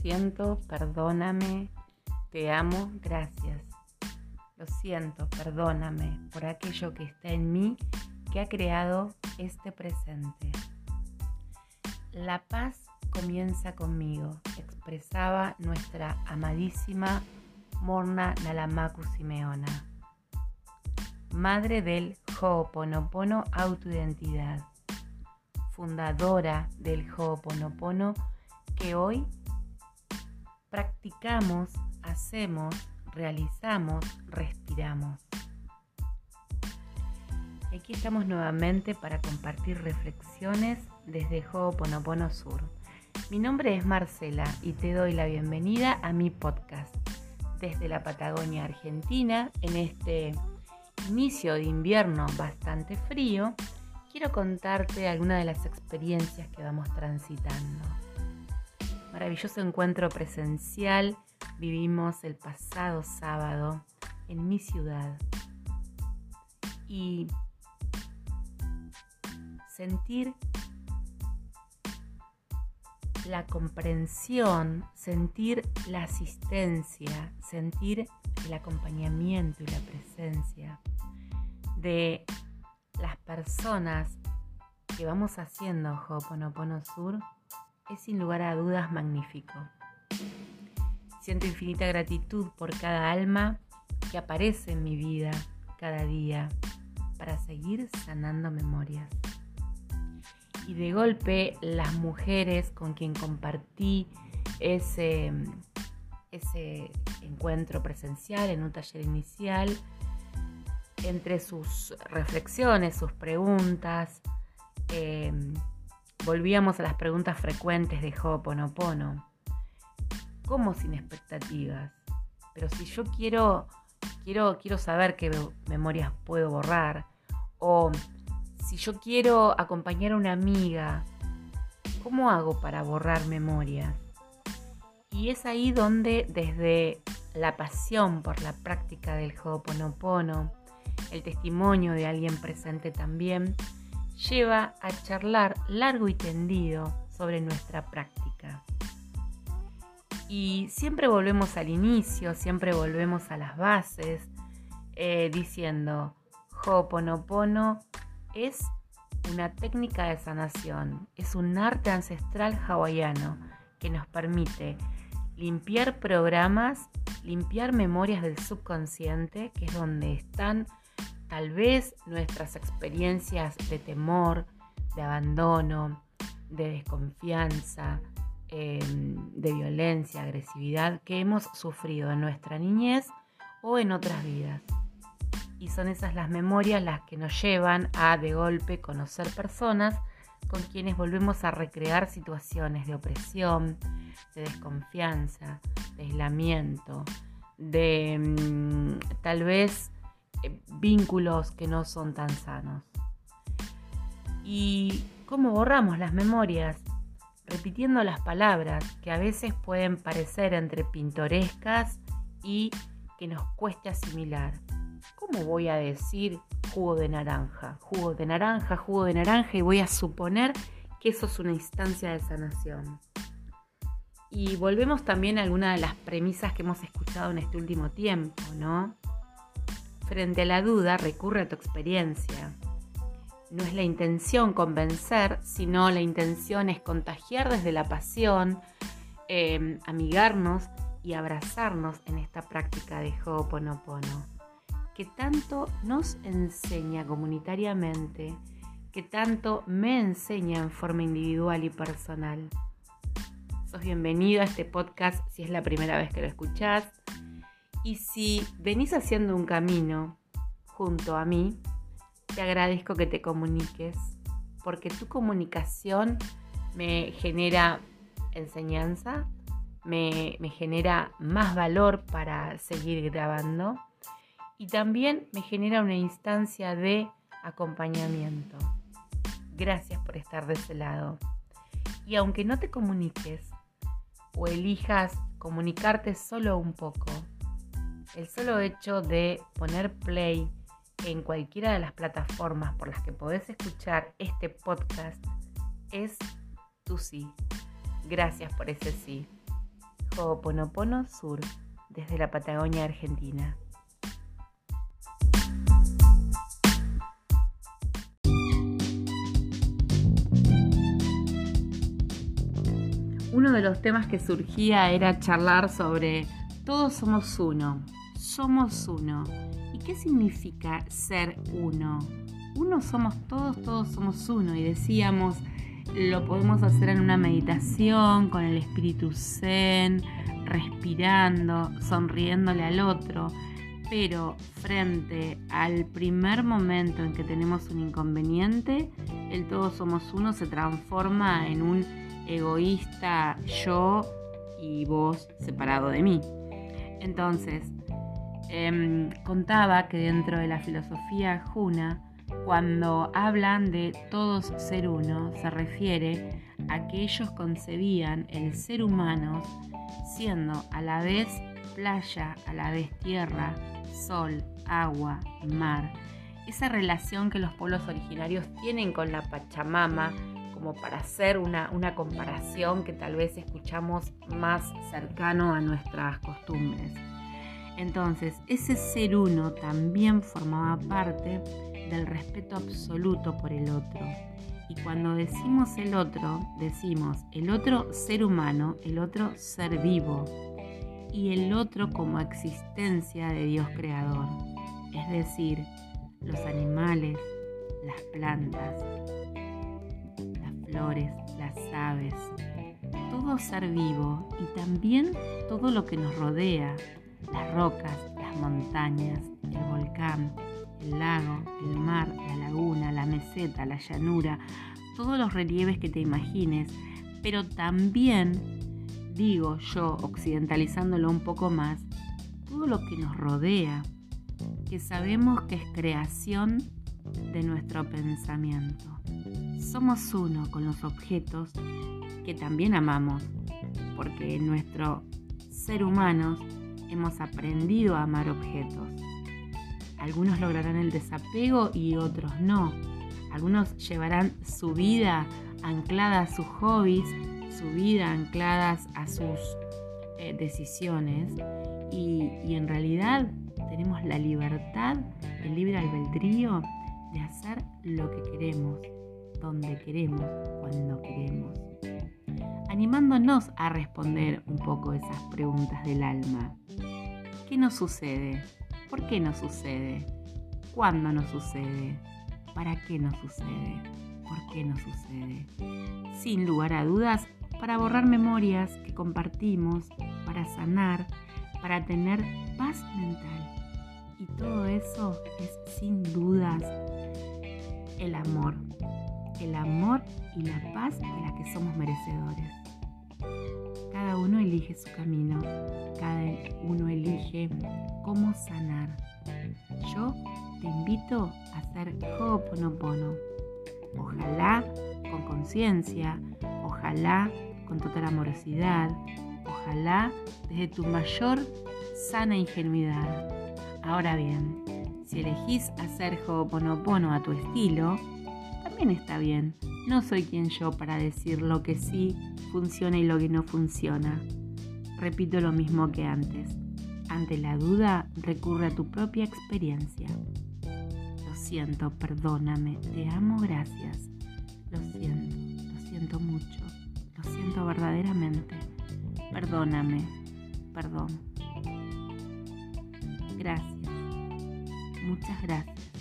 siento, perdóname, te amo, gracias. Lo siento, perdóname por aquello que está en mí que ha creado este presente. La paz comienza conmigo, expresaba nuestra amadísima Morna Nalamaku Simeona, madre del Ho'oponopono Autoidentidad, fundadora del Ho'oponopono que hoy practicamos, hacemos, realizamos, respiramos. Aquí estamos nuevamente para compartir reflexiones desde Ho'oponopono Sur. Mi nombre es Marcela y te doy la bienvenida a mi podcast desde la Patagonia Argentina en este inicio de invierno bastante frío. Quiero contarte algunas de las experiencias que vamos transitando maravilloso encuentro presencial vivimos el pasado sábado en mi ciudad. Y sentir la comprensión, sentir la asistencia, sentir el acompañamiento y la presencia de las personas que vamos haciendo Ho'oponopono Sur es sin lugar a dudas magnífico. Siento infinita gratitud por cada alma que aparece en mi vida cada día para seguir sanando memorias. Y de golpe las mujeres con quien compartí ese, ese encuentro presencial en un taller inicial, entre sus reflexiones, sus preguntas, eh, Volvíamos a las preguntas frecuentes de Ho'oponopono. ¿Cómo sin expectativas? Pero si yo quiero, quiero, quiero saber qué memorias puedo borrar, o si yo quiero acompañar a una amiga, ¿cómo hago para borrar memorias? Y es ahí donde desde la pasión por la práctica del Ho'oponopono, el testimonio de alguien presente también, lleva a charlar largo y tendido sobre nuestra práctica. Y siempre volvemos al inicio, siempre volvemos a las bases, eh, diciendo, Ho'oponopono es una técnica de sanación, es un arte ancestral hawaiano que nos permite limpiar programas, limpiar memorias del subconsciente, que es donde están tal vez nuestras experiencias de temor, de abandono, de desconfianza, em, de violencia, agresividad que hemos sufrido en nuestra niñez o en otras vidas. Y son esas las memorias las que nos llevan a de golpe conocer personas con quienes volvemos a recrear situaciones de opresión, de desconfianza, de aislamiento, de mm, tal vez vínculos que no son tan sanos. ¿Y cómo borramos las memorias? Repitiendo las palabras que a veces pueden parecer entre pintorescas y que nos cueste asimilar. ¿Cómo voy a decir jugo de naranja? Jugo de naranja, jugo de naranja y voy a suponer que eso es una instancia de sanación. Y volvemos también a algunas de las premisas que hemos escuchado en este último tiempo, ¿no? Frente a la duda, recurre a tu experiencia. No es la intención convencer, sino la intención es contagiar desde la pasión, em, amigarnos y abrazarnos en esta práctica de Ho'oponopono, que tanto nos enseña comunitariamente, que tanto me enseña en forma individual y personal. Sos bienvenido a este podcast si es la primera vez que lo escuchás. Y si venís haciendo un camino junto a mí, te agradezco que te comuniques, porque tu comunicación me genera enseñanza, me, genera más valor para seguir grabando y también me genera una instancia de acompañamiento. Gracias por estar de ese lado. Y aunque no te comuniques o elijas comunicarte solo un poco, el solo hecho de poner play en cualquiera de las plataformas por las que podés escuchar este podcast es tu sí. Gracias por ese sí. Ho'oponopono Sur desde la Patagonia Argentina. Uno de los temas que surgía era charlar sobre todos somos uno, somos uno. ¿Y qué significa ser uno? Uno somos todos, todos somos uno. Y decíamos, lo podemos hacer en una meditación con el espíritu zen, respirando, sonriéndole al otro. Pero frente al primer momento en que tenemos un inconveniente, el todos somos uno se transforma en un egoísta yo y vos separado de mí. Entonces, em, contaba que dentro de la filosofía Juna, cuando hablan de todos ser uno, se refiere a que ellos concebían el ser humano siendo a la vez playa, a la vez tierra, sol, agua mar. Esa relación que los pueblos originarios tienen con la Pachamama, como para hacer una, una comparación que tal vez escuchamos más cercano a nuestras costumbres. Entonces, ese ser uno también formaba parte del respeto absoluto por el otro. Y cuando decimos el otro, decimos el otro ser humano, el otro ser vivo y el otro como existencia de Dios creador. Es decir, los animales, las plantas, flores, las aves, todo ser vivo y también todo lo que nos rodea, las rocas, las montañas, el volcán, el lago, el mar, la laguna, la meseta, la llanura, todos los relieves que te imagines, pero también, digo yo, occidentalizándolo un poco más, todo lo que nos rodea, que sabemos que es creación de nuestro pensamiento. Somos uno con los objetos que también amamos, porque nuestro ser humano hemos aprendido a amar objetos. Algunos lograrán el desapego y otros no. Algunos llevarán su vida anclada a sus hobbies, su vida ancladas a sus eh, decisiones y, y en realidad tenemos la libertad, el libre albedrío de hacer lo que queremos, donde queremos, cuando queremos. Animándonos a responder un poco esas preguntas del alma. ¿Qué nos sucede? ¿Por qué nos sucede? ¿Cuándo nos sucede? ¿Para qué nos sucede? ¿Por qué nos sucede? Sin lugar a dudas, para borrar memorias que compartimos, para sanar, para tener paz mental. Y todo eso es sin dudas el amor, el amor y la paz de la que somos merecedores. Cada uno elige su camino, cada uno elige cómo sanar. Yo te invito a hacer Ho'oponopono. Ojalá con conciencia, ojalá con total amorosidad, ojalá desde tu mayor sana ingenuidad. Ahora bien, si elegís hacer Ho'oponopono a tu estilo, también está bien. No soy quien yo para decir lo que sí funciona y lo que no funciona. Repito lo mismo que antes. Ante la duda, recurre a tu propia experiencia. Lo siento, perdóname, te amo, gracias. Lo siento, lo siento mucho, lo siento verdaderamente. Perdóname, perdón. Gracias. Muchas gracias.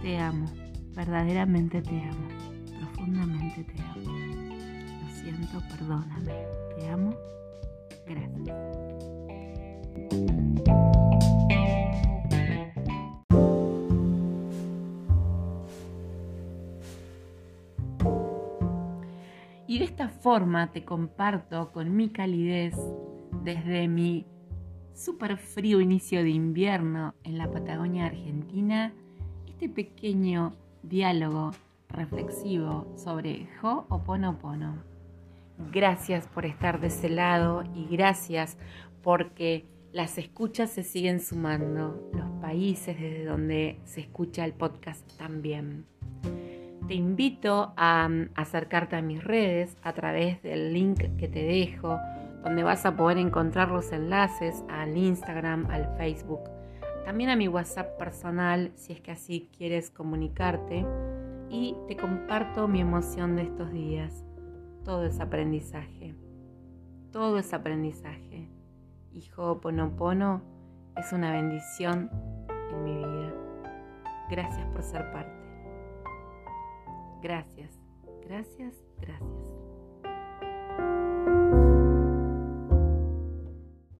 Te amo, verdaderamente te amo, profundamente te amo. Lo siento, perdóname. Te amo, gracias. Y de esta forma te comparto con mi calidez desde mi súper frío inicio de invierno en la Patagonia Argentina, este pequeño diálogo reflexivo sobre Ho'oponopono. Gracias por estar de ese lado y gracias porque las escuchas se siguen sumando, los países desde donde se escucha el podcast también. Te invito a mm, acercarte a mis redes a través del link que te dejo, donde vas a poder encontrar los enlaces al Instagram, al Facebook, también a mi WhatsApp personal si es que así quieres comunicarte y te comparto mi emoción de estos días. Todo es aprendizaje. Todo es aprendizaje. Y Ho'oponopono es una bendición en mi vida. Gracias por ser parte. Gracias, gracias, gracias.